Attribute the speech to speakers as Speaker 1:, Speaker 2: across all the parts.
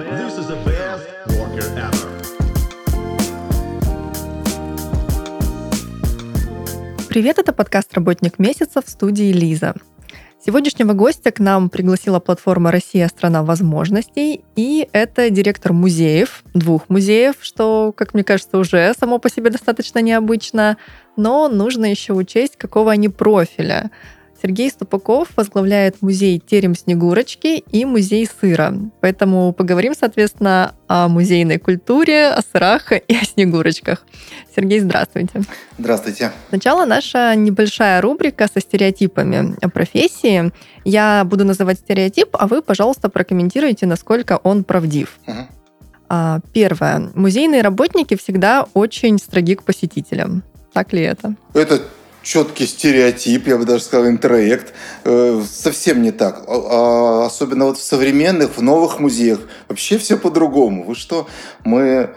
Speaker 1: This is the best worker ever.
Speaker 2: Привет, это подкаст «Работник месяца» в студии Лиза. Сегодняшнего гостя к нам пригласила платформа «Россия – страна возможностей», и это директор музеев, двух музеев, что, как мне кажется, уже само по себе достаточно необычно, но нужно еще учесть, какого они профиля. Сергей Ступаков возглавляет музей «Терем Снегурочки» и музей сыра. Поэтому поговорим, соответственно, о музейной культуре, о сырах и о снегурочках. Сергей, здравствуйте.
Speaker 3: Здравствуйте.
Speaker 2: Сначала наша небольшая рубрика со стереотипами о профессии. Я буду называть стереотип, а вы, пожалуйста, прокомментируйте, насколько он правдив.
Speaker 3: Угу.
Speaker 2: Первое. Музейные работники всегда очень строги к посетителям. Так ли это?
Speaker 3: Это четкий стереотип, я бы даже сказал, интроект. Э, совсем не так. А- а особенно вот в современных, в новых музеях. Вообще все по-другому. Вы что? Мы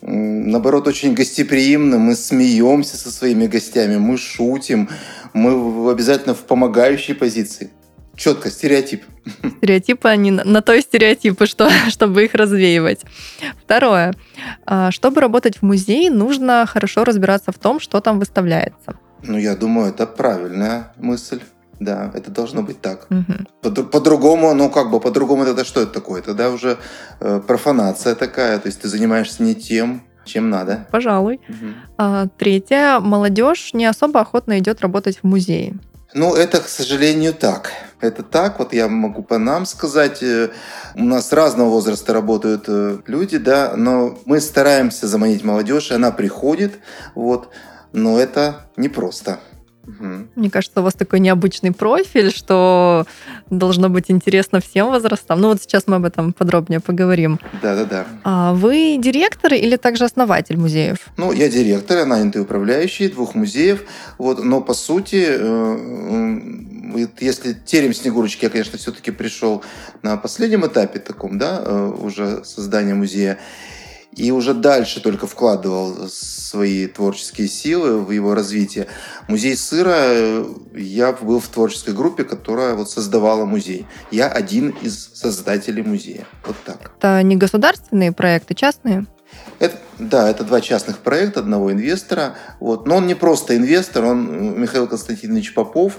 Speaker 3: наоборот, очень гостеприимны, мы смеемся со своими гостями, мы шутим, мы обязательно в помогающей позиции. Четко, стереотип.
Speaker 2: Стереотипы, они на- то стереотипы, что, чтобы их развеивать. Второе. А, Чтобы работать в музее, нужно хорошо разбираться в том, что там выставляется.
Speaker 3: Ну, я думаю, это правильная мысль. Да, это должно быть так. По- По-другому, ну как бы по-другому тогда что это такое? Тогда уже э, профанация такая, то есть ты занимаешься не тем, чем надо.
Speaker 2: Пожалуй.
Speaker 3: Мгм.
Speaker 2: А, Третье. Молодежь не особо охотно идет работать в музее.
Speaker 3: Ну, это, к сожалению, так. Это так, вот я могу по нам сказать. Э, У нас разного возраста работают э, люди, да, но мы стараемся заманить молодежь, и она приходит, вот, но это непросто. Мгм.
Speaker 2: Мне кажется, у вас такой необычный профиль, что должно быть интересно всем возрастам. Ну вот сейчас мы об этом подробнее поговорим.
Speaker 3: Да-да-да.
Speaker 2: А вы директор или также основатель музеев?
Speaker 3: Ну, я директор, я нанятый управляющий двух музеев. Вот, но по сути, э, если терем Снегурочки, я, конечно, все-таки пришел на последнем этапе таком, да, э, уже создания музея. И уже дальше только вкладывал свои творческие силы в его развитие. Музей сыра, э, я был в творческой группе, которая вот создавала музей. Я один из создателей музея. Вот так.
Speaker 2: Это не государственные проекты, частные?
Speaker 3: Это, да, это два частных проекта одного инвестора. Вот. Но он не просто инвестор, он м, Михаил Константинович Попов,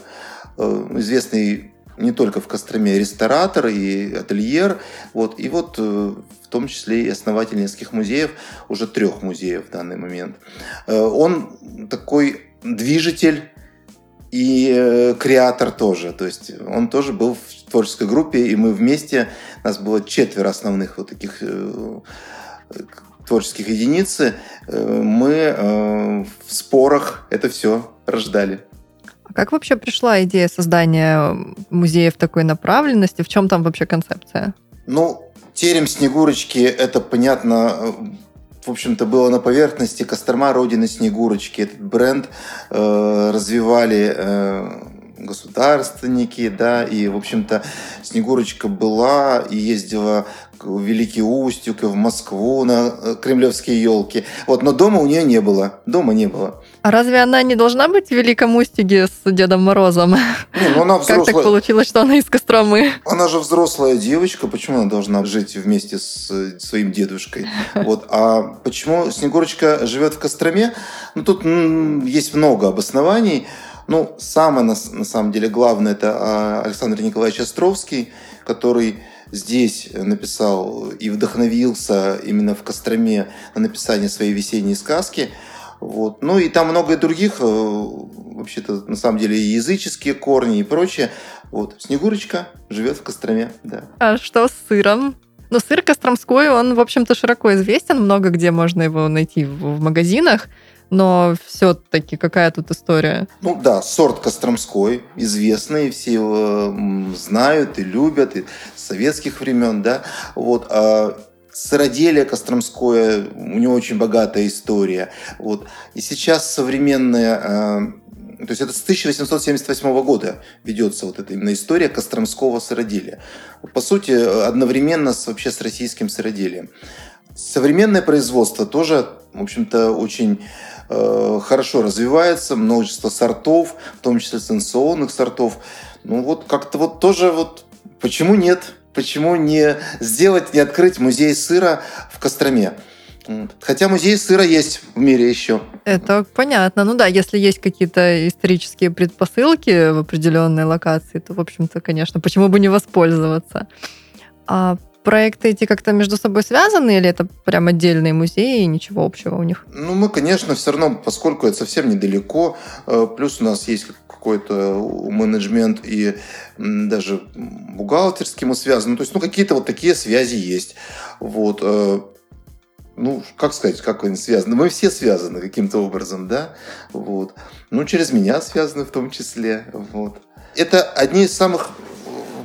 Speaker 3: э, известный не только в Костроме ресторатор и ательер, вот, и вот э, в том числе и основатель нескольких музеев, уже трех музеев в данный момент. Э, Он такой движитель и э, креатор тоже. То есть он тоже был в творческой группе, и мы вместе, нас было четверо основных вот таких творческих единиц. Мы в спорах это все рождали.
Speaker 2: А как вообще пришла идея создания музеев такой направленности? В чем там вообще концепция?
Speaker 3: Ну, терем Снегурочки, это понятно, э, в общем-то, было на поверхности. Кострома Родины Снегурочки. Этот бренд э, развивали э, государственники, да, и, в общем-то, Снегурочка была и ездила в Великий Устюг, в Москву на э, кремлевские елки. Вот, но дома у нее не было. Дома не было.
Speaker 2: А разве она не должна быть в Великом Устюге с Дедом Морозом?
Speaker 3: Не, ну она
Speaker 2: Как так
Speaker 3: взрослая.
Speaker 2: получилось, что она из Костромы?
Speaker 3: Она же взрослая девочка, почему она должна жить вместе с своим дедушкой? Вот. А почему Снегурочка живет в Костроме? Ну, тут есть много обоснований. Ну, самое, на, на самом деле, главное, это а, Александр Николаевич Островский, который здесь написал и вдохновился именно в Костроме на написание своей весенней сказки. Вот. Ну и там много других, э, вообще-то, на самом деле, и языческие корни и прочее. Вот. Снегурочка живет в Костроме, да.
Speaker 2: А что с сыром? Ну, сыр костромской, он, в общем-то, широко известен. Много где можно его найти в, магазинах. Но все-таки какая тут история?
Speaker 3: Ну да, сорт Костромской, известный, все его знают и любят, и с советских времен, да. Вот, а сыроделие Костромское, у него очень богатая история. Вот. И сейчас современная, э, то есть это с 1878 года ведется вот эта именно история Костромского сыроделия. По сути, одновременно с, вообще с российским сыроделием. Современное производство тоже, в общем-то, очень э, хорошо развивается, множество сортов, в том числе сенсационных сортов. Ну вот как-то вот тоже вот почему нет? Почему не сделать, не открыть музей сыра в Костроме? Хотя музей сыра есть в мире еще.
Speaker 2: Это понятно. Ну да, если есть какие-то исторические предпосылки в определенной локации, то, в общем-то, конечно, почему бы не воспользоваться? А проекты эти как-то между собой связаны или это прям отдельные музеи и ничего общего у них?
Speaker 3: Ну, мы, конечно, все равно, поскольку это совсем недалеко, э, плюс у нас есть какой-то менеджмент и даже бухгалтерский мы связаны. То есть, ну, какие-то вот такие связи есть. Вот. Э, ну, как сказать, как они связаны? Мы все связаны каким-то образом, да? Вот. Ну, через меня связаны в том числе. Вот. Это одни из самых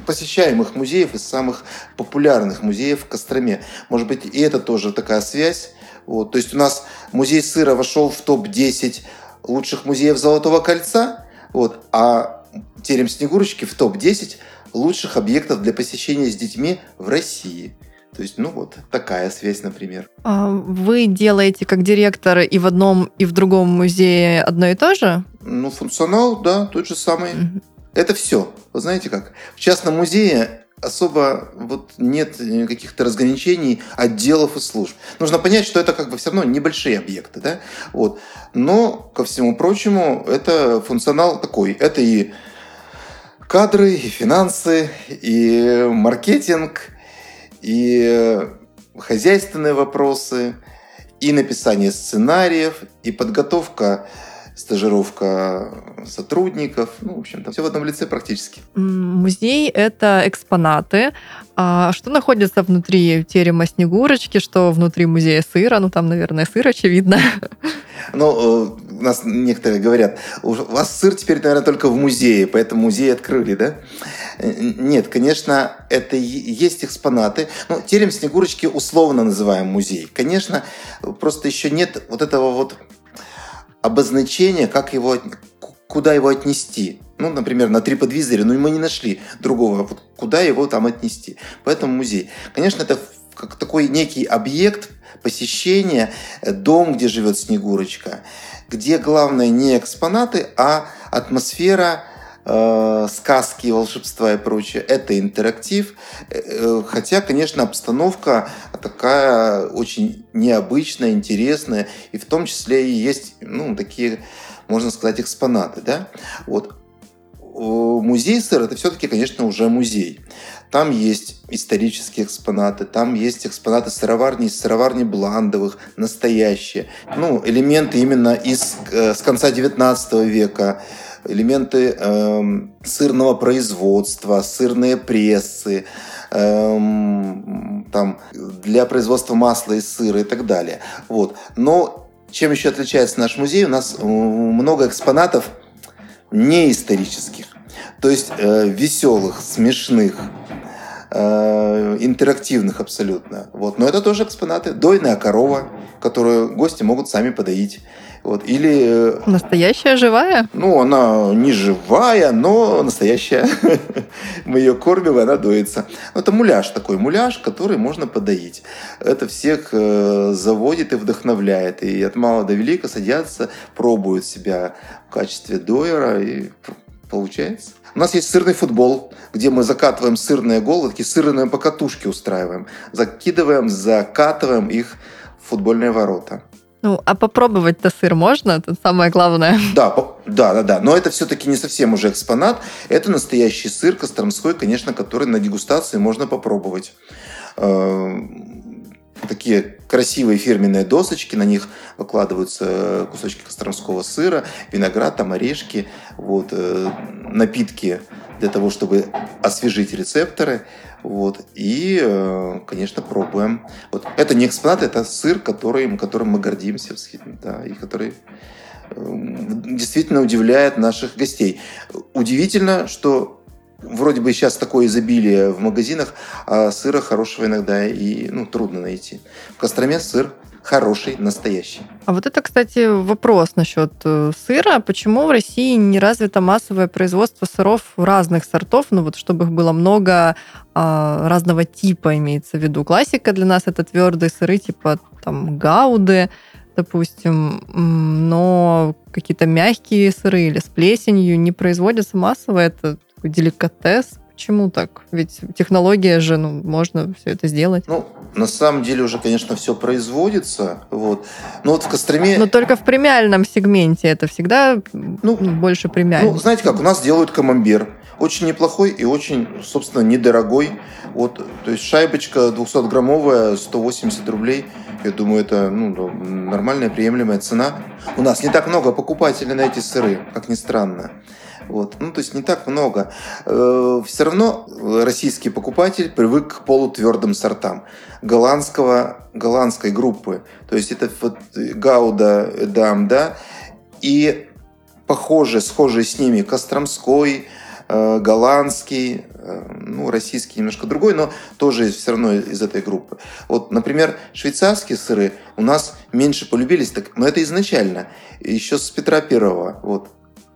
Speaker 3: посещаемых музеев, из самых популярных музеев в Костроме. Может быть, и это тоже такая связь. Вот. То есть у нас музей сыра вошел в топ-10 лучших музеев Золотого кольца, вот, а терем Снегурочки в топ-10 лучших объектов для посещения с детьми в России. То есть, ну вот такая связь, например.
Speaker 2: А вы делаете как директор и в одном, и в другом музее одно и то же?
Speaker 3: Ну, функционал, да, тот же самый. Это все. Вы знаете как? В частном музее особо вот нет каких-то разграничений отделов и служб. Нужно понять, что это как бы все равно небольшие объекты, да? Вот. Но, ко всему прочему, это функционал такой. Это и кадры, и финансы, и маркетинг, и хозяйственные вопросы, и написание сценариев, и подготовка стажировка сотрудников. Ну, в общем, там все в одном лице практически.
Speaker 2: Музей — это экспонаты. А что находится внутри терема Снегурочки, что внутри музея сыра? Ну, там, наверное, сыр, очевидно.
Speaker 3: Ну, у нас некоторые говорят, у вас сыр теперь, наверное, только в музее, поэтому музей открыли, да? Нет, конечно, это есть экспонаты. Ну, терем Снегурочки условно называем музей. Конечно, просто еще нет вот этого вот обозначение, как его, куда его отнести. Ну, например, на TripAdvisor, ну, и мы не нашли другого, вот куда его там отнести. Поэтому музей. Конечно, это как такой некий объект посещения, э, дом, где живет Снегурочка, где главное не экспонаты, а атмосфера э, сказки, волшебства и прочее. Это интерактив. Э, э, хотя, конечно, обстановка такая очень необычная, интересная. И в том числе и есть ну, такие, можно сказать, экспонаты. Да? Вот. Музей сыр это все-таки, конечно, уже музей. Там есть исторические экспонаты, там есть экспонаты сыроварни, сыроварни Бландовых, настоящие. Ну, элементы именно из, с конца 19 века элементы э, сырного производства, сырные прессы, э, там, для производства масла и сыра и так далее. Вот. Но чем еще отличается наш музей? У нас э, много экспонатов не исторических, то есть э, веселых, смешных, э, интерактивных абсолютно. Вот. Но это тоже экспонаты. Дойная корова, которую гости могут сами подоить. Вот. Или...
Speaker 2: Э, настоящая живая?
Speaker 3: Ну, она не живая, но настоящая. Мы ее кормим, и она доится. Ну, это муляж такой, муляж, который можно подоить. Это всех э, заводит и вдохновляет. И от мала до велика садятся, пробуют себя в качестве дойера, и получается. У нас есть сырный футбол, где мы закатываем сырные голы, такие сырные покатушки устраиваем. Закидываем, закатываем их в футбольные ворота.
Speaker 2: Ну, а попробовать-то сыр можно? Это самое главное.
Speaker 3: Да, да, да, да. Но это все-таки не совсем уже экспонат. Это настоящий сыр костромской, конечно, который на дегустации можно попробовать. Э, такие красивые фирменные досочки, на них выкладываются кусочки костромского сыра, виноград, там орешки, вот, э, напитки для того, чтобы освежить рецепторы. Вот. И, э, конечно, пробуем. Вот. Это не экспонат, это сыр, который, которым мы гордимся, да, и который э, действительно удивляет наших гостей. Удивительно, что вроде бы сейчас такое изобилие в магазинах, а сыра хорошего иногда и ну, трудно найти. В Костроме сыр хороший, настоящий.
Speaker 2: А вот это, кстати, вопрос насчет э, сыра. Почему в России не развито массовое производство сыров разных сортов, ну вот чтобы их было много а, разного типа, имеется в виду. Классика для нас это твердые сыры, типа там гауды, допустим, но какие-то мягкие сыры или с плесенью не производятся массово. Это деликатес. Почему так? Ведь технология же, ну, можно все это сделать.
Speaker 3: Ну, на самом деле уже, конечно, все производится. Вот. Но вот в Костроме...
Speaker 2: Но только в премиальном сегменте это всегда ну, больше премиально.
Speaker 3: Ну, знаете как, у нас делают камамбер. Очень неплохой и очень, собственно, недорогой. Вот, то есть шайбочка 200-граммовая, 180 рублей. Я думаю, это ну, нормальная, приемлемая цена. У нас не так много покупателей на эти сыры, как ни странно. Вот. Ну, то есть не так много. Э, Все равно российский покупатель привык к полутвердым сортам голландского, голландской группы. То есть это вот Гауда, Эдам, да, и похоже, схожие с ними Костромской, э, голландский, э, ну, российский немножко другой, но тоже все равно из этой группы. Вот, например, швейцарские сыры у нас меньше полюбились, так, но это изначально, еще с Петра Первого. Вот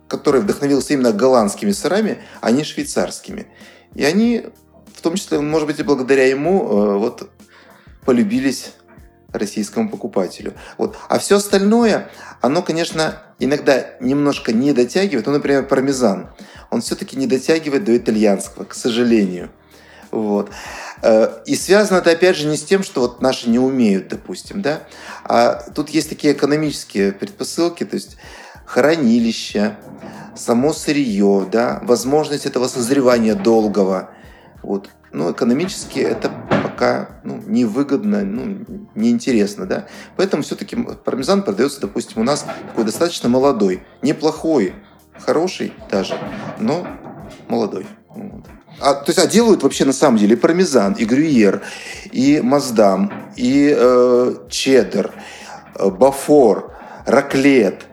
Speaker 3: который вдохновился именно голландскими сырами, а не швейцарскими. И они, в том числе, может быть, и благодаря ему, э, вот, полюбились российскому покупателю. Вот. А все остальное, оно, конечно, иногда немножко не дотягивает. Ну, например, пармезан. Он все-таки не дотягивает до итальянского, к сожалению. Вот. Э, и связано это, опять же, не с тем, что вот наши не умеют, допустим, да, а тут есть такие экономические предпосылки, то есть хранилище, само сырье, да, возможность этого созревания долгого. Вот. Но экономически это пока ну, невыгодно, ну, неинтересно, да. Поэтому все-таки пармезан продается, допустим, у нас такой достаточно молодой, неплохой, хороший даже, но молодой. Вот. А, то есть, а делают вообще на самом деле и пармезан, и грюйер, и маздам, и э, чеддер, э, бафор, раклет.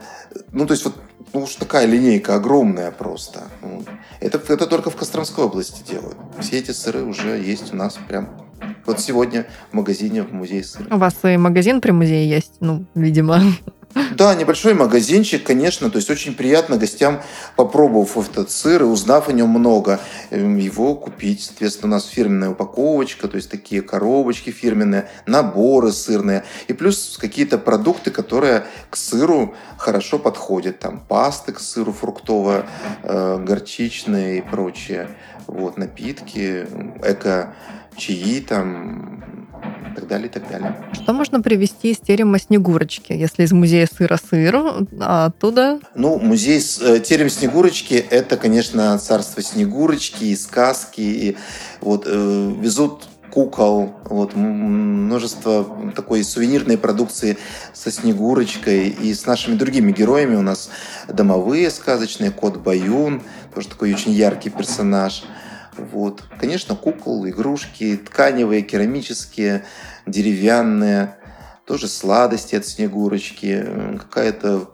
Speaker 3: Ну, то есть, вот ну уж такая линейка огромная просто. Это, это только в Костромской области делают. Все эти сыры уже есть у нас прям вот сегодня в магазине в музее сыра.
Speaker 2: У вас и магазин при музее есть, ну, видимо.
Speaker 3: Да, небольшой магазинчик, конечно, то есть очень приятно гостям, попробовав этот сыр и узнав о нем много, эм, его купить. Соответственно, у нас фирменная упаковочка, то есть такие коробочки фирменные, наборы сырные, и плюс какие-то продукты, которые к сыру хорошо подходят. Там пасты к сыру фруктовые, э, горчичные и прочее. Вот, напитки, эко чаи там, так далее, и так далее.
Speaker 2: Что можно привезти из терема Снегурочки, если из музея сыра сыр, а оттуда?
Speaker 3: Ну, музей э, терем Снегурочки – это, конечно, царство Снегурочки и сказки. И вот э, везут кукол, вот, множество такой сувенирной продукции со Снегурочкой и с нашими другими героями. У нас домовые сказочные, кот Баюн, тоже такой очень яркий персонаж – вот. Конечно, кукол, игрушки, тканевые, керамические, деревянные, тоже сладости от Снегурочки, какая-то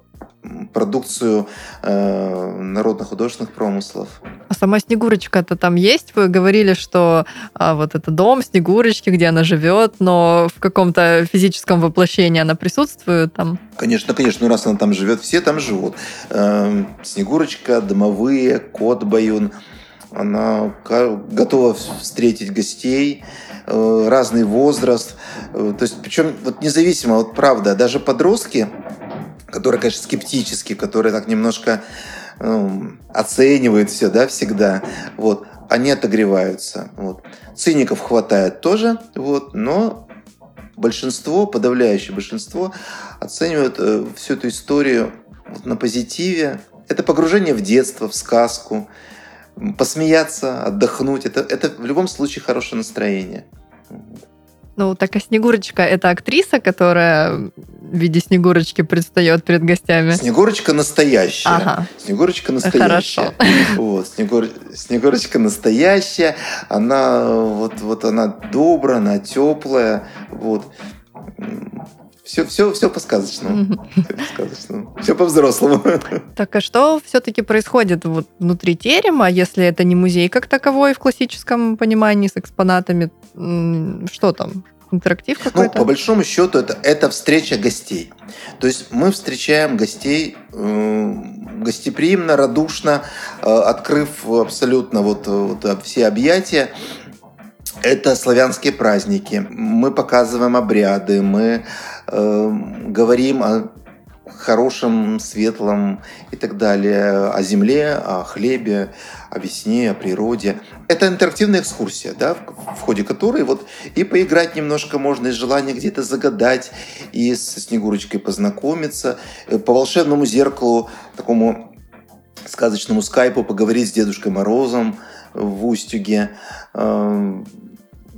Speaker 3: продукцию э, народно-художественных промыслов.
Speaker 2: А сама Снегурочка-то там есть? Вы говорили, что а, вот это дом Снегурочки, где она живет, но в каком-то физическом воплощении она присутствует там?
Speaker 3: Конечно, конечно, ну раз она там живет, все там живут. Э, Снегурочка, домовые, кот Баюн – она готова встретить гостей, э, разный возраст. Э, то есть, причем вот независимо, вот правда, даже подростки, которые, конечно, скептически, которые так немножко ну, оценивают все, да, всегда, вот, они отогреваются. Вот. Циников хватает тоже, вот, но большинство, подавляющее большинство, оценивают э, всю эту историю вот на позитиве. Это погружение в детство, в сказку, посмеяться, отдохнуть. Это, это в любом случае хорошее настроение.
Speaker 2: Ну, так а Снегурочка – это актриса, которая в виде Снегурочки предстает перед гостями?
Speaker 3: Снегурочка настоящая. Ага. Снегурочка настоящая.
Speaker 2: Хорошо.
Speaker 3: Вот, Снегур... Снегурочка настоящая. Она вот, вот она добрая, она теплая. Вот. Все, все, все по-сказочному. Все по-сказочному. Все по-взрослому.
Speaker 2: Так, а что все-таки происходит вот внутри терема, если это не музей как таковой в классическом понимании с экспонатами? Что там? Интерактив ну, какой-то?
Speaker 3: Ну, по большому счету, это, это встреча гостей. То есть мы встречаем гостей э, гостеприимно, радушно, э, открыв абсолютно вот, вот все объятия. Это славянские праздники. Мы показываем обряды, мы э, говорим о хорошем, светлом и так далее, о земле, о хлебе, о весне, о природе. Это интерактивная экскурсия, да, в ходе которой вот и поиграть немножко можно, и желание где-то загадать, и со Снегурочкой познакомиться, э, по волшебному зеркалу, такому сказочному скайпу поговорить с Дедушкой Морозом в Устюге, э,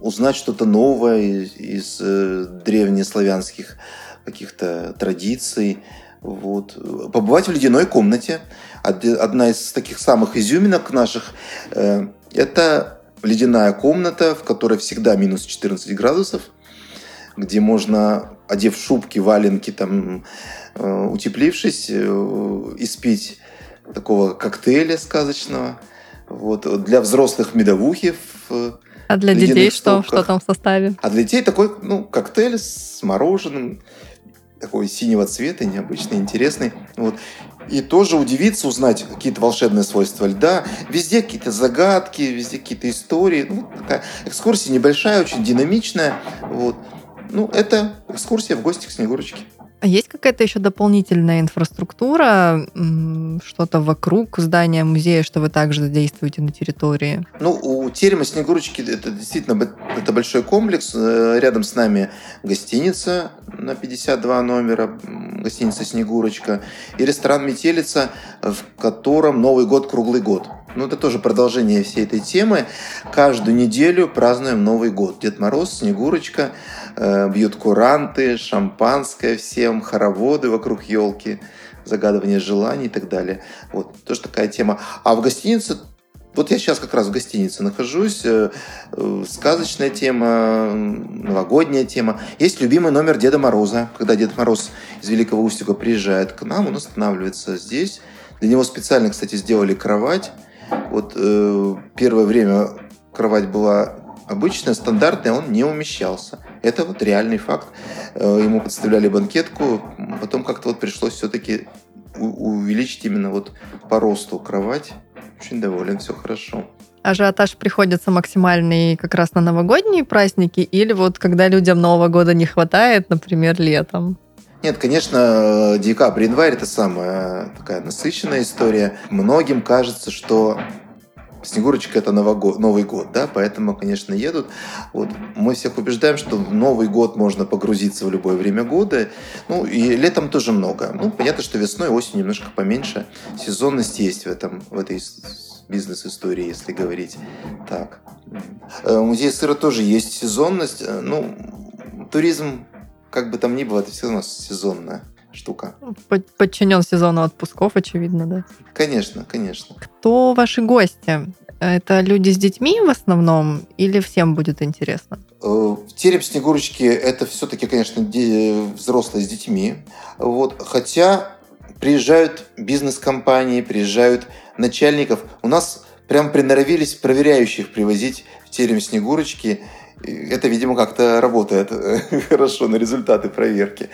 Speaker 3: узнать что-то новое из, из э, древнеславянских каких-то традиций, вот. Побывать в ледяной комнате. Одна из таких самых изюминок наших э, – это ледяная комната, в которой всегда минус 14 градусов, где можно, одев шубки, валенки, там, э, утеплившись, э, испить такого коктейля сказочного. Вот. Для взрослых медовухи в
Speaker 2: а для детей что? Что там в составе?
Speaker 3: А для детей такой ну, коктейль с мороженым, такой синего цвета, необычный, интересный. Вот. И тоже удивиться, узнать какие-то волшебные свойства льда. Везде какие-то загадки, везде какие-то истории. Ну, такая экскурсия небольшая, очень динамичная. Вот. Ну, это экскурсия в гости к Снегурочке.
Speaker 2: А есть какая-то еще дополнительная инфраструктура, что-то вокруг здания музея, что вы также задействуете на территории?
Speaker 3: Ну, у терема Снегурочки это действительно это большой комплекс. Э, рядом с нами гостиница на 52 номера, гостиница Снегурочка, и ресторан Метелица, в котором Новый год круглый год. Ну, это тоже продолжение всей этой темы. Каждую неделю празднуем Новый год. Дед Мороз, Снегурочка, бьют куранты, шампанское всем, хороводы вокруг елки, загадывание желаний и так далее. Вот, тоже такая тема. А в гостинице вот я сейчас как раз в гостинице нахожусь. Э, э, сказочная тема, новогодняя тема. Есть любимый номер Деда Мороза. Когда Дед Мороз из Великого Устюга приезжает к нам, он останавливается здесь. Для него специально, кстати, сделали кровать вот э, первое время кровать была обычная, стандартная, он не умещался. Это вот реальный факт. Э, ему подставляли банкетку, потом как-то вот пришлось все-таки увеличить именно вот по росту кровать. Очень доволен, все хорошо.
Speaker 2: Ажиотаж приходится максимальный как раз на новогодние праздники или вот когда людям Нового года не хватает, например, летом?
Speaker 3: Нет, конечно, декабрь, январь – это самая такая насыщенная история. Многим кажется, что Снегурочка – это Новый год, да, поэтому, конечно, едут. Вот мы всех убеждаем, что в Новый год можно погрузиться в любое время года. Ну, и летом тоже много. Ну, понятно, что весной, осенью немножко поменьше. Сезонность есть в, этом, в этой бизнес-истории, если говорить так. Э, у музея сыра тоже есть сезонность. Э, ну, туризм как бы там ни было, это все у нас сезонная штука.
Speaker 2: Подчинен сезону отпусков, очевидно, да?
Speaker 3: Конечно, конечно.
Speaker 2: Кто ваши гости? Это люди с детьми в основном или всем будет интересно?
Speaker 3: Э, в терем Снегурочки это все-таки, конечно, взрослые с детьми. Вот. Хотя приезжают бизнес-компании, приезжают начальников. У нас прям приноровились проверяющих привозить в терем Снегурочки это, видимо, как-то работает хорошо на результаты проверки.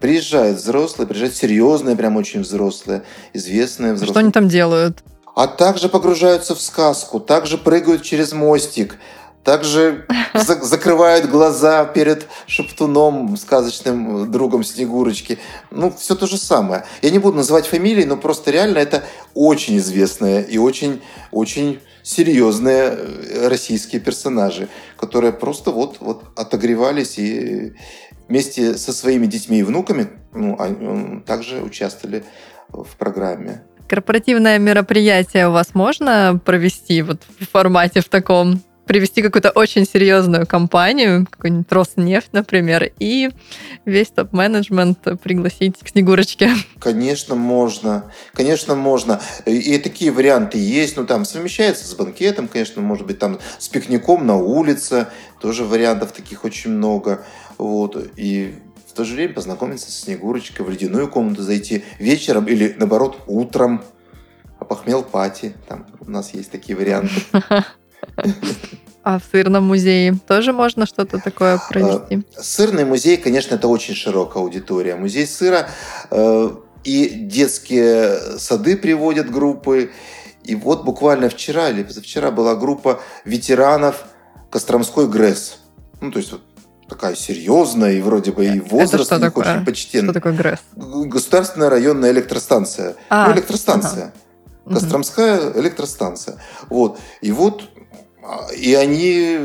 Speaker 3: Приезжают взрослые, приезжают серьезные, прям очень взрослые, известные взрослые.
Speaker 2: Что они там делают?
Speaker 3: А также погружаются в сказку, также прыгают через мостик, также за закрывают глаза перед шептуном, сказочным другом Снегурочки. Ну, все то же самое. Я не буду называть фамилии, но просто реально это очень известная и очень, очень серьезные э, российские персонажи, которые просто вот, вот отогревались и вместе со своими детьми и внуками ну, они, также участвовали в программе.
Speaker 2: Корпоративное мероприятие у вас можно провести вот в формате в таком? Привести какую-то очень серьезную компанию, какой-нибудь Роснефть, например, и весь топ-менеджмент пригласить к Снегурочке?
Speaker 3: Конечно, можно. Конечно, можно. И такие варианты есть. Ну, там совмещается с банкетом, конечно, может быть, там с пикником на улице. Тоже вариантов таких очень много. Вот. И в то же время познакомиться с Снегурочкой, в ледяную комнату зайти вечером или, наоборот, утром. А похмел пати. Там у нас есть такие варианты.
Speaker 2: А в сырном музее тоже можно что-то такое провести?
Speaker 3: А, сырный музей, конечно, это очень широкая аудитория. Музей сыра э, и детские сады приводят группы. И вот буквально вчера или позавчера была группа ветеранов Костромской ГРЭС. Ну, то есть вот такая серьезная и вроде бы и возраст
Speaker 2: Это
Speaker 3: у
Speaker 2: что
Speaker 3: них
Speaker 2: такое?
Speaker 3: очень почтенный.
Speaker 2: Что такое ГРЭС?
Speaker 3: Государственная районная электростанция.
Speaker 2: А,
Speaker 3: ну, электростанция.
Speaker 2: Мгм.
Speaker 3: Костромская электростанция. Вот. И вот и они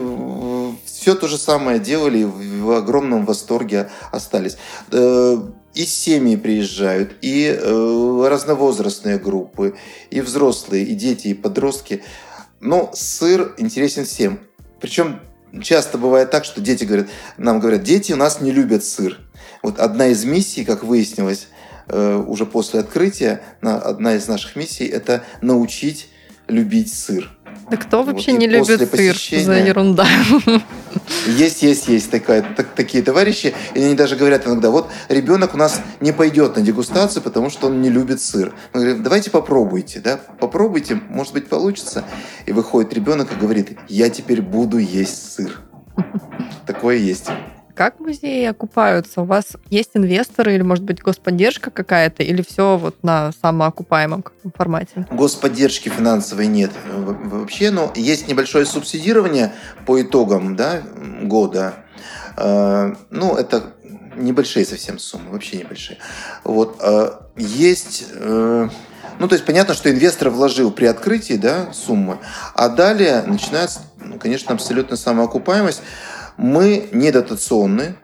Speaker 3: все то же самое делали, в огромном восторге остались. Э, И семьи приезжают, и э, разновозрастные группы, и взрослые, и дети, и подростки. Но сыр интересен всем. Причем часто бывает так, что дети говорят, нам говорят, дети у нас не любят сыр. Вот одна из миссий, как выяснилось, э, уже после открытия, на- одна из наших миссий – это научить любить сыр.
Speaker 2: Да кто
Speaker 3: Вот
Speaker 2: вообще
Speaker 3: и
Speaker 2: не любит сыр? За ерунда.
Speaker 3: Есть, есть, есть такая, так- такие товарищи, и они даже говорят иногда, вот ребенок у нас не пойдет на дегустацию, потому что он не любит сыр. Мы говорим, давайте попробуйте, да, попробуйте, может быть получится. И выходит ребенок и говорит, я теперь буду есть сыр. Такое есть.
Speaker 2: Как музеи окупаются? У вас есть инвесторы или, может быть, господдержка какая-то? Или все вот на самоокупаемом формате?
Speaker 3: Господдержки финансовой нет э, вообще, но есть небольшое субсидирование по итогам да, года. Э, Ну, это небольшие совсем суммы, вообще небольшие. Вот. э, Есть... Ну, то есть понятно, что инвестор вложил при открытии да, суммы, а далее начинается, ну, конечно, абсолютно самоокупаемость. Мы не дотационны.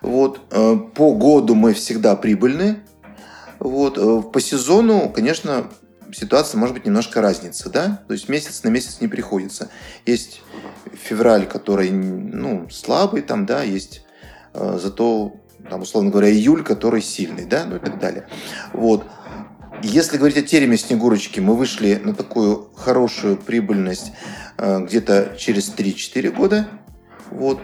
Speaker 3: Вот. э, По году мы всегда прибыльны. Вот. э, По сезону, конечно, ситуация может быть немножко разница, да? То есть месяц на месяц не приходится. Есть февраль, который, ну, слабый там, да, есть э, зато, там, условно говоря, июль, который сильный, да, ну и так далее. Вот. Если говорить о тереме Снегурочки, мы вышли на такую хорошую прибыльность э, где-то через 3-4 года. Вот.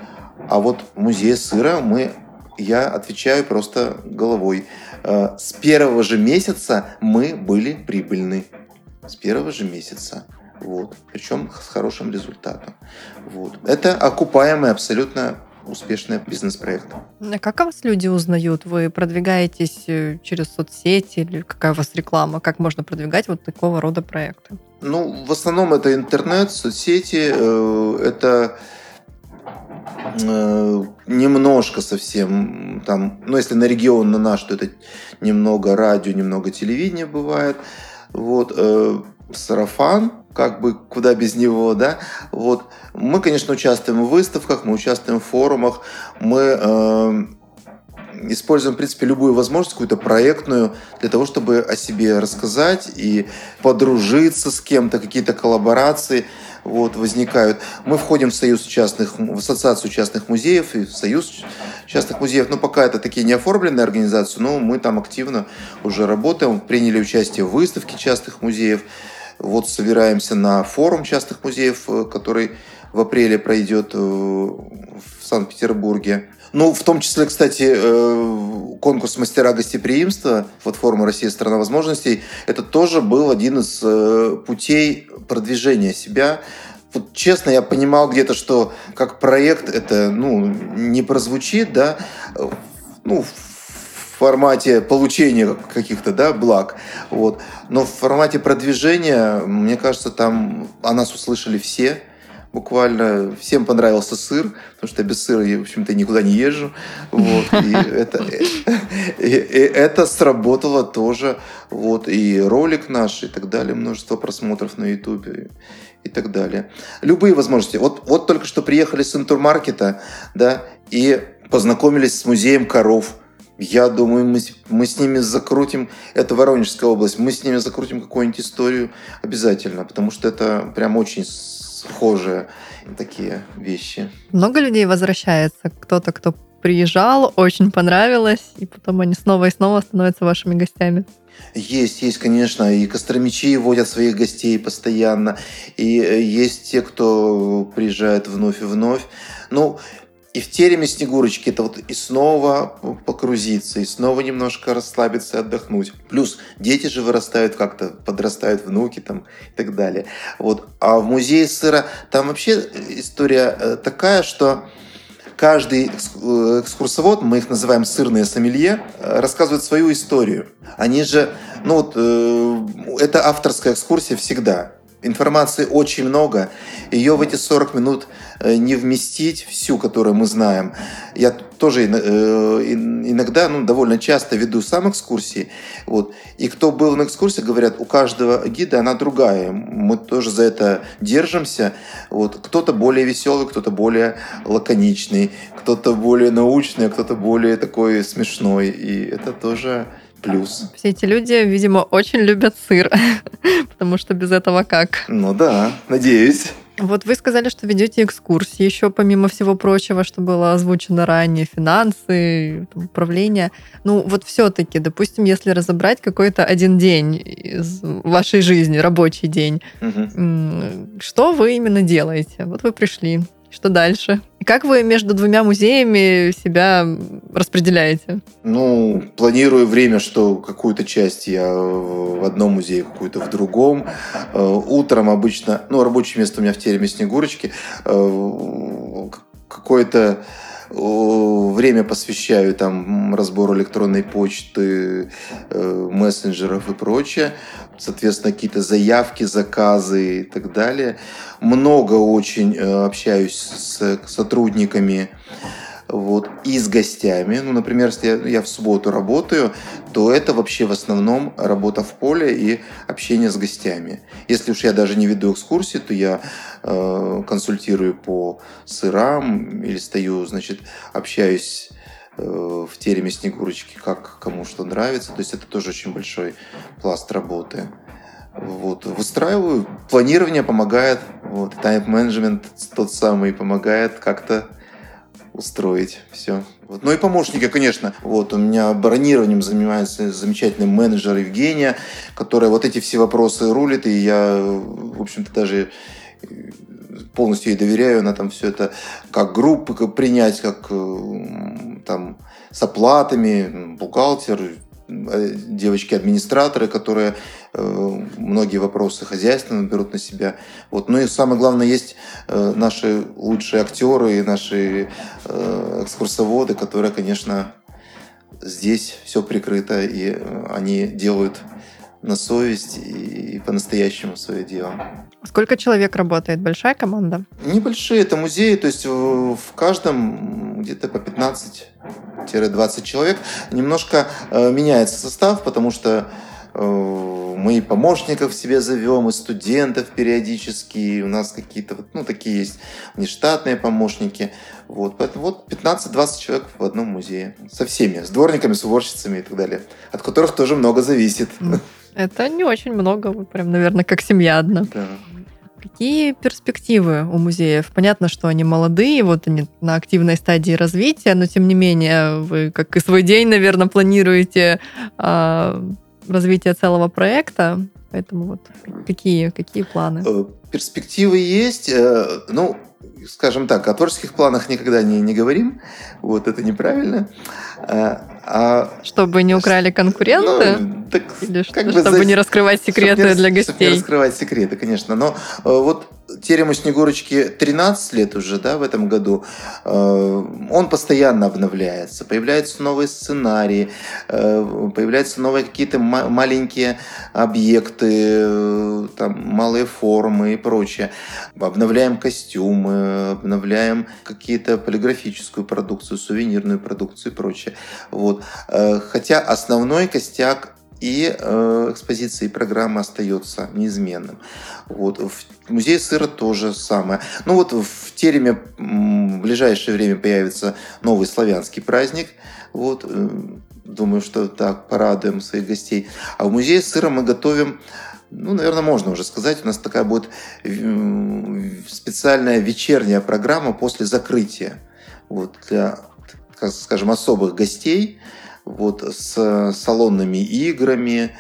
Speaker 3: А вот в музее сыра мы, я отвечаю просто головой. Э, С первого же месяца мы были прибыльны. С первого же месяца. Вот. Причем с хорошим результатом. Вот. Это окупаемый абсолютно успешный бизнес-проект.
Speaker 2: А как о вас люди узнают? Вы продвигаетесь э, через соцсети или какая у вас реклама? Как можно продвигать вот такого рода проекты?
Speaker 3: Ну, в основном это интернет, соцсети, э, это э, немножко совсем там, ну, если на регион, на наш, то это немного радио, немного телевидения бывает. Вот, э, сарафан, как бы куда без него, да. Вот. Мы, конечно, участвуем в выставках, мы участвуем в форумах, мы э, используем, в принципе, любую возможность, какую-то проектную, для того, чтобы о себе рассказать и подружиться с кем-то, какие-то коллаборации вот, возникают. Мы входим в союз частных, в ассоциацию частных музеев и в союз частных музеев. Но пока это такие не оформленные организации, но мы там активно уже работаем, приняли участие в выставке частных музеев. Вот собираемся на форум частных музеев, э, который в апреле пройдет э, в Санкт-Петербурге. Ну, в том числе, кстати, э, конкурс «Мастера гостеприимства» платформа «Россия – страна возможностей» это тоже был один из путей продвижения себя. Вот честно, я понимал где-то, что как проект это ну, не прозвучит, да, ну, в формате получения каких-то да, благ. Вот. Но в формате продвижения, мне кажется, там о нас услышали все буквально всем понравился сыр, потому что я без сыра, я, в общем-то, никуда не езжу. Вот, и, это, и, и это сработало тоже. Вот, и ролик наш, и так далее, множество просмотров на Ютубе и так далее. Любые возможности. Вот, вот только что приехали с Интурмаркета, да, и познакомились с музеем коров. Я думаю, мы, мы с ними закрутим, это Воронежская область, мы с ними закрутим какую-нибудь историю обязательно, потому что это прям очень схожие такие вещи.
Speaker 2: Много людей возвращается? Кто-то, кто приезжал, очень понравилось, и потом они снова и снова становятся вашими гостями?
Speaker 3: Есть, есть, конечно, и костромичи водят своих гостей постоянно, и есть те, кто приезжает вновь и вновь. Ну, и в тереме Снегурочки это вот и снова погрузиться, и снова немножко расслабиться, отдохнуть. Плюс дети же вырастают как-то, подрастают внуки там и так далее. Вот. А в музее сыра там вообще история такая, что каждый экскурсовод, мы их называем сырные сомелье, рассказывает свою историю. Они же, ну вот, это авторская экскурсия всегда. Информации очень много. Ее в эти 40 минут э, не вместить всю, которую мы знаем. Я тоже э, иногда, ну, довольно часто веду сам экскурсии. Вот. И кто был на экскурсии, говорят, у каждого гида она другая. Мы тоже за это держимся. Вот. Кто-то более веселый, кто-то более лаконичный, кто-то более научный, а кто-то более такой смешной. И это тоже плюс.
Speaker 2: Все эти люди, видимо, очень любят сыр, потому что без этого как?
Speaker 3: Ну да, надеюсь.
Speaker 2: Вот вы сказали, что ведете экскурсии еще помимо всего прочего, что было озвучено ранее, финансы, управление. Ну вот все-таки, допустим, если разобрать какой-то один день из вашей жизни, рабочий день, угу. что вы именно делаете? Вот вы пришли, что дальше? Как вы между двумя музеями себя распределяете?
Speaker 3: Ну, планирую время, что какую-то часть я в одном музее, какую-то в другом. Э, утром обычно, ну, рабочее место у меня в тереме Снегурочки, э, какое-то время посвящаю там разбору электронной почты, э, мессенджеров и прочее. Соответственно, какие-то заявки, заказы и так далее. Много очень э, общаюсь с сотрудниками вот, и с гостями. Ну, например, если я в субботу работаю, то это вообще в основном работа в поле и общение с гостями. Если уж я даже не веду экскурсии, то я э, консультирую по сырам или стою, значит, общаюсь э, в тереме Снегурочки, как кому что нравится. То есть это тоже очень большой пласт работы. Вот, выстраиваю. Планирование помогает. Вот, тайм-менеджмент тот самый помогает как-то устроить все. Вот. Ну и помощники, конечно. Вот у меня бронированием занимается замечательный менеджер Евгения, которая вот эти все вопросы рулит, и я, в общем-то, даже полностью ей доверяю, она там все это как группы как принять, как там с оплатами, бухгалтер, Э, девочки-администраторы, которые э, многие вопросы хозяйственно берут на себя. Вот. Ну и самое главное, есть э, наши лучшие актеры и наши э, экскурсоводы, которые, конечно, здесь все прикрыто, и они делают на совесть и по-настоящему свое дело.
Speaker 2: Сколько человек работает? Большая команда?
Speaker 3: Небольшие, это музеи, то есть в каждом где-то по 15-20 человек. Немножко э, меняется состав, потому что э, мы и помощников себе зовем, и студентов периодически, у нас какие-то, ну, такие есть внештатные помощники. Вот, поэтому вот 15-20 человек в одном музее. Со всеми, с дворниками, с уборщицами и так далее, от которых тоже много зависит.
Speaker 2: Это не очень много, прям, наверное, как семья одна. Да. Какие перспективы у музеев? Понятно, что они молодые, вот они на активной стадии развития, но тем не менее вы, как и свой день, наверное, планируете э, развитие целого проекта. Поэтому вот какие, какие планы? Э,
Speaker 3: перспективы есть. Э, ну, скажем так, о творческих планах никогда не, не говорим. Вот это неправильно.
Speaker 2: Э, а, чтобы не украли конкуренты? Ну, так, Или как что, бы чтобы за... не раскрывать секреты не, для гостей? Чтобы
Speaker 3: не раскрывать секреты, конечно. Но э, вот терему Снегурочки 13 лет уже, да, в этом году. Э, он постоянно обновляется. Появляются новые сценарии, э, появляются новые какие-то маленькие объекты, там, малые формы и прочее. Обновляем костюмы, обновляем какие-то полиграфическую продукцию, сувенирную продукцию и прочее. Вот. Хотя основной костяк и э, экспозиция и программа остается неизменным. Вот. В музее сыра тоже самое. Ну вот в Тереме в ближайшее время появится новый славянский праздник. Вот. Э, думаю, что так порадуем своих гостей. А в музее сыра мы готовим ну, наверное, можно уже сказать, у нас такая будет специальная вечерняя программа после закрытия. Вот для, скажем, особых гостей вот, с салонными играми,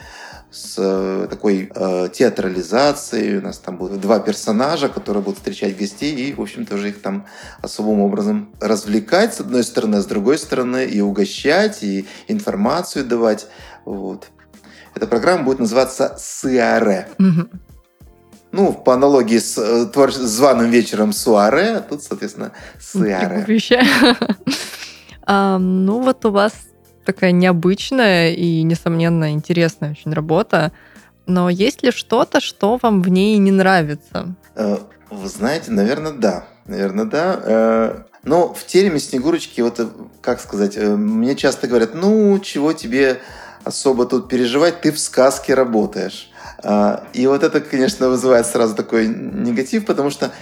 Speaker 3: с э, такой э, театрализацией. У нас там будут два персонажа, которые будут встречать гостей и, в общем-то, уже их там особым образом развлекать, с одной стороны, а с другой стороны и угощать, и информацию давать. Вот. Эта программа будет называться «Сиаре». Ну, по аналогии с э, твор... званым вечером Суаре, а тут, соответственно, Сиаре.
Speaker 2: ну, вот у вас такая необычная и, несомненно, интересная очень работа. Но есть ли что-то, что вам в ней не нравится?
Speaker 3: Э, Вы знаете, наверное, да. Наверное, да. Э, Но в тереме Снегурочки, вот, э, как сказать, мне часто говорят, ну, чего тебе особо тут переживать, ты в сказке работаешь. И вот это, конечно, вызывает сразу такой негатив, потому что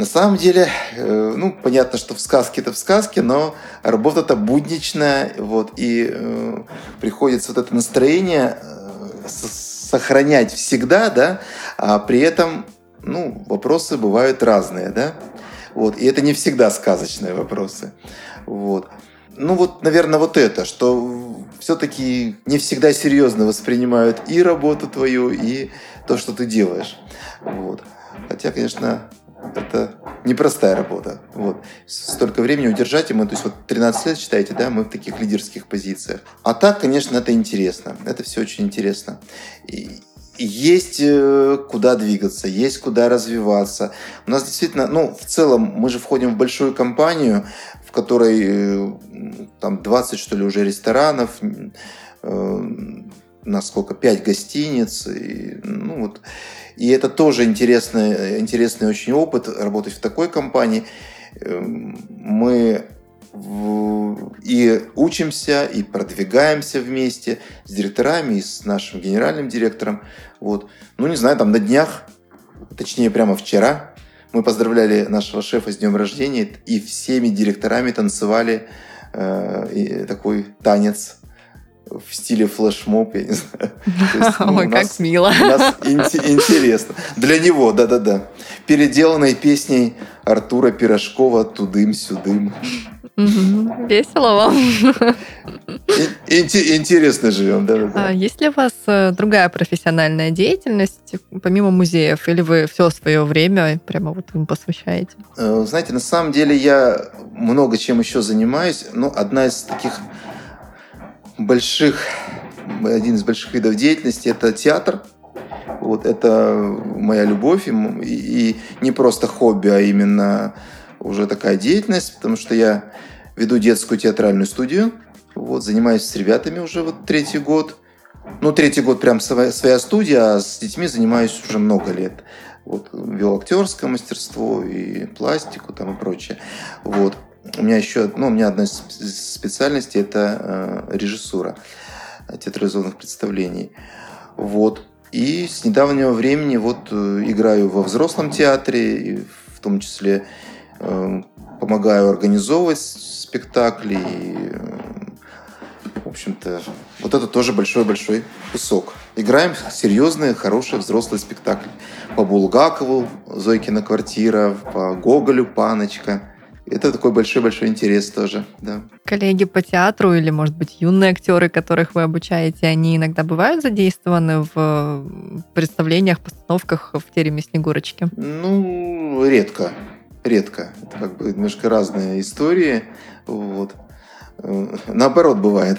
Speaker 3: на самом деле, э, ну, понятно, что в сказке это в сказке, но работа-то будничная, вот, и э, приходится вот это настроение э, сохранять всегда, да, а при этом, ну, вопросы бывают разные, да, вот, и это не всегда сказочные вопросы, вот. Ну вот, наверное, вот это, что все-таки не всегда серьезно воспринимают и работу твою, и то, что ты делаешь. Вот. Хотя, конечно, это непростая работа. Вот. Столько времени удержать, и мы, то есть вот 13 лет, считаете, да, мы в таких лидерских позициях. А так, конечно, это интересно. Это все очень интересно. И есть э, куда двигаться, есть куда развиваться. У нас действительно, ну, в целом, мы же входим в большую компанию, в которой э, там 20, что ли, уже ресторанов, э, насколько, 5 гостиниц, и, ну, вот, и это тоже интересный, интересный очень опыт, работать в такой компании. Эм, Мы и учимся, и продвигаемся вместе с директорами, и с нашим генеральным директором. Вот. Ну, не знаю, там на днях, точнее, прямо вчера, мы поздравляли нашего шефа с днем рождения и всеми директорами танцевали э, такой танец в стиле флешмоб, я не знаю. Есть, ну,
Speaker 2: Ой, как мило.
Speaker 3: у нас инте- интересно. Для него, да-да-да. Переделанной песней Артура Пирожкова «Тудым-сюдым».
Speaker 2: Мгм. Весело вам.
Speaker 3: Ин- инте- Интересно живем,
Speaker 2: А
Speaker 3: да-да-да.
Speaker 2: есть ли у вас э, другая профессиональная деятельность, помимо музеев, или вы все свое время прямо вот им посвящаете?
Speaker 3: Э, Знаете, на самом деле я много чем еще занимаюсь. Но одна из таких больших, один из больших видов деятельности – это театр. Вот это моя любовь и, и не просто хобби, а именно уже такая деятельность, потому что я веду детскую театральную студию, вот, занимаюсь с ребятами уже вот третий год. Ну, третий год прям своя, своя студия, а с детьми занимаюсь уже много лет. Вот, вел актерское мастерство и пластику там и прочее. Вот. У меня еще, ну, у меня одна из сп- специальностей – это э, режиссура театрализованных представлений. Вот. И с недавнего времени вот э, играю во взрослом театре, в том числе э, помогаю организовывать спектакли. И, э, в общем-то, вот это тоже большой-большой кусок. Играем серьезные, хорошие взрослые спектакли. По Булгакову «Зойкина квартира», по Гоголю «Паночка». Это такой большой-большой интерес тоже, да.
Speaker 2: Коллеги по театру или, может быть, юные актеры, которых вы обучаете, они иногда бывают задействованы в э, представлениях, постановках в тереме Снегурочки?
Speaker 3: Ну, редко. Редко. Это как бы немножко разные истории. Вот. Э, Наоборот бывает.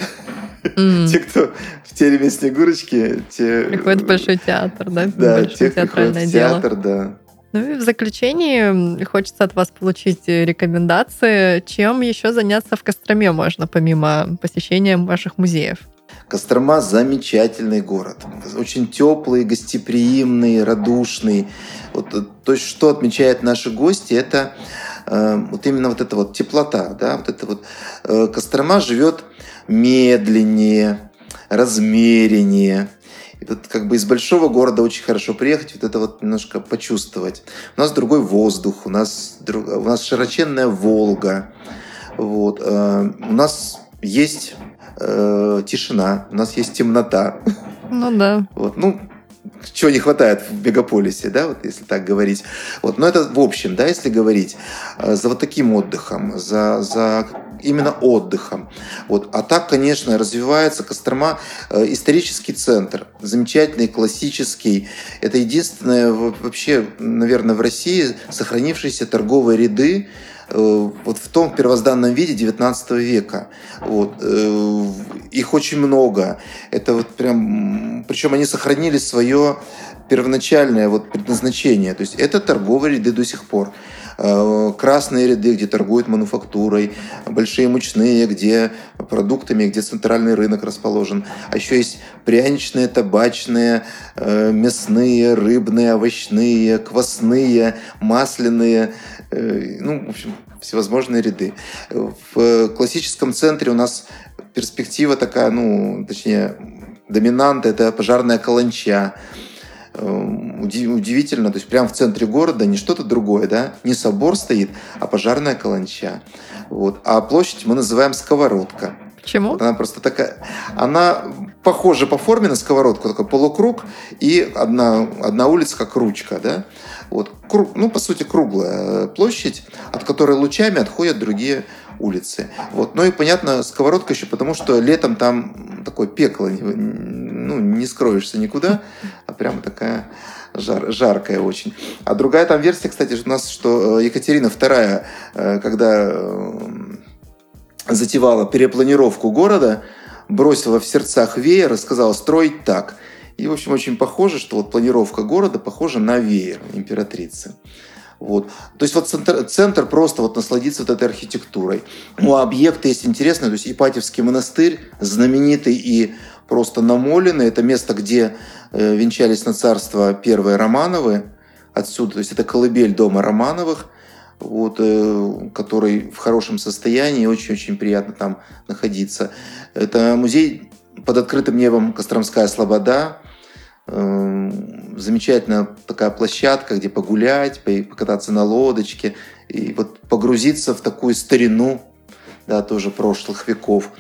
Speaker 2: М,
Speaker 3: Те, кто в тереме Снегурочки, те...
Speaker 2: Приходит в большой театр, да?
Speaker 3: Да, те, кто
Speaker 2: театральное
Speaker 3: в
Speaker 2: дело.
Speaker 3: театр, да.
Speaker 2: Ну и в заключении хочется от вас получить э, рекомендации, чем еще заняться в Костроме можно, помимо посещения ваших музеев.
Speaker 3: Кострома замечательный город. Очень теплый, гостеприимный, радушный. Вот, э, то есть, что отмечают наши гости, это э, вот именно вот эта вот теплота. Да? Вот это вот, э, Кострома живет медленнее, размереннее. И вот как бы из большого города очень хорошо приехать, вот это вот немножко почувствовать. У нас другой воздух, у нас, друг- у нас широченная Волга. Вот. э, У нас есть э, тишина, у нас есть темнота.
Speaker 2: Ну да.
Speaker 3: Вот, ну, чего не хватает в мегаполисе, да, вот если так говорить. Вот, но это в общем, да, если говорить э, за вот таким отдыхом, за, за именно отдыхом. Вот. А так, конечно, развивается Кострома э, исторический центр, замечательный, классический. Это единственное во- вообще, наверное, в России сохранившиеся торговые ряды вот в том первозданном виде 19 века. Вот. э, Их очень много. Это вот прям... Причем они сохранили свое первоначальное вот предназначение. То есть это торговые ряды до сих пор. э, красные ряды, где торгуют мануфактурой, большие мучные, где продуктами, где центральный рынок расположен. А еще есть пряничные, табачные, э, мясные, рыбные, овощные, квасные, масляные, ну, в общем, всевозможные ряды. В классическом центре у нас перспектива такая, ну, точнее, доминанта – это пожарная каланча. Эм, удивительно, то есть прямо в центре города не что-то другое, да, не собор стоит, а пожарная каланча. Вот. А площадь мы называем сковородка.
Speaker 2: Почему?
Speaker 3: Вот она просто такая, она похожа по форме на сковородку, такой полукруг и одна, одна улица как ручка, да. Вот, круг, ну, по сути, круглая площадь, от которой лучами отходят другие улицы. Вот. Ну и, понятно, сковородка еще потому, что летом там такое пекло, ну, не скроешься никуда, а прямо такая жар, жаркая очень. А другая там версия, кстати, у нас, что э, Екатерина II, э, когда э, затевала перепланировку города, бросила в сердцах веер и сказала строить так. И, в общем, очень похоже, что вот планировка города похожа на веер императрицы. Вот. То есть вот центр, центр просто вот насладиться вот этой архитектурой. Ну, а объекты есть интересные, то есть Ипатьевский монастырь, знаменитый и просто намоленный. Это место, где э, венчались на царство первые Романовы. Отсюда, то есть это колыбель дома Романовых, вот, э, который в хорошем состоянии, очень-очень приятно там находиться. Это музей под открытым небом Костромская Слобода, замечательная такая площадка, где погулять, покататься на лодочке и вот погрузиться в такую старину, да, тоже прошлых веков.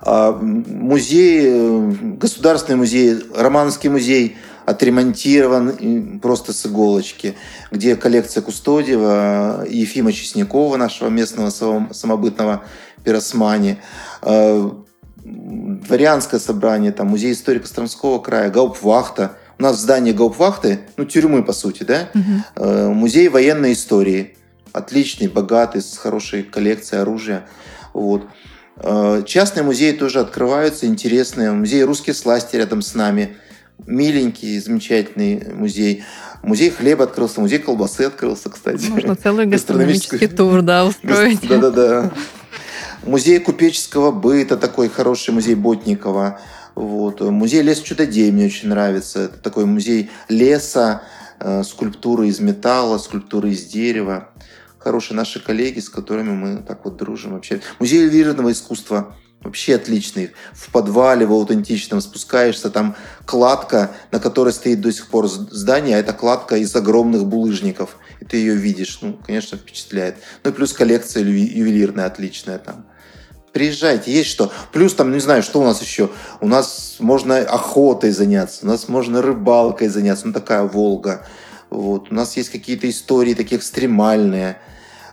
Speaker 3: А музей, э, государственный музей, Романский музей отремонтирован просто с иголочки, где коллекция Кустодиева, Ефима Чеснякова, нашего местного самобытного пиросмани, э, дворянское собрание, там, музей истории Костромского края, Гаупвахта. У нас здание Гаупвахты, ну, тюрьмы, по сути, да, угу. музей военной истории. Отличный, богатый, с хорошей коллекцией оружия. Вот. Э, частные музеи тоже открываются, интересные. Музей «Русские сласти» рядом с нами. Миленький, замечательный музей. Музей хлеба открылся, музей колбасы открылся, кстати.
Speaker 2: Можно целый гастрономический тур, да, устроить.
Speaker 3: Да-да-да. Музей купеческого быта, такой хороший музей Ботникова. Вот. Музей лес чудодей мне очень нравится. Это такой музей леса, э, скульптуры из металла, скульптуры из дерева. Хорошие наши коллеги, с которыми мы так вот дружим вообще. Музей ювелирного искусства вообще отличный. В подвале, в аутентичном спускаешься, там кладка, на которой стоит до сих пор здание, а это кладка из огромных булыжников. И ты ее видишь. Ну, конечно, впечатляет. Ну и плюс коллекция ювелирная отличная там. Приезжайте, есть что. Плюс там, не знаю, что у нас еще. У нас можно охотой заняться, у нас можно рыбалкой заняться. Ну, такая Волга. Вот. У нас есть какие-то истории такие экстремальные.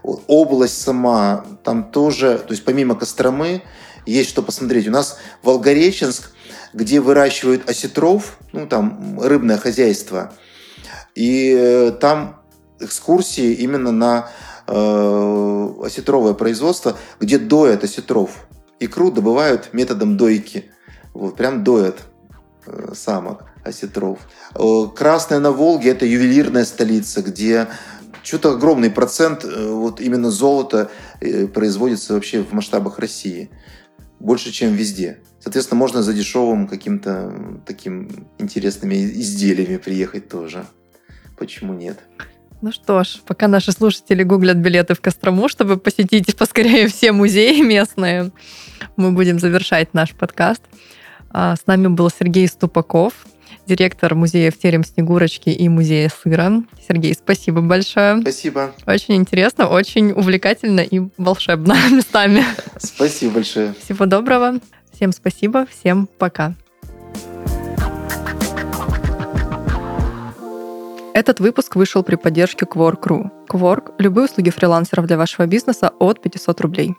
Speaker 3: Область сама, там тоже, то есть помимо Костромы, есть что посмотреть. У нас Волгореченск, где выращивают осетров, ну, там рыбное хозяйство. И э, там экскурсии именно на э, осетровое производство, где доят осетров. Икру добывают методом дойки. Вот, прям доят э, самок осетров. Э, Красная на Волге – это ювелирная столица, где что-то огромный процент э, вот именно золота э, производится вообще в масштабах России. Больше, чем везде. Соответственно, можно за дешевым каким-то таким интересными изделиями приехать тоже. Почему нет?
Speaker 2: Ну что ж, пока наши слушатели гуглят билеты в Кострому, чтобы посетить поскорее все музеи местные, мы будем завершать наш подкаст. А, с нами был Сергей Ступаков, директор музеев Терем Снегурочки и музея сыра. Сергей, спасибо большое.
Speaker 3: Спасибо.
Speaker 2: Очень интересно, очень увлекательно и волшебно местами.
Speaker 3: Спасибо большое.
Speaker 2: Всего доброго. Всем спасибо, всем пока. Этот выпуск вышел при поддержке Quark.ru. Quark – любые услуги фрилансеров для вашего бизнеса от 500 рублей.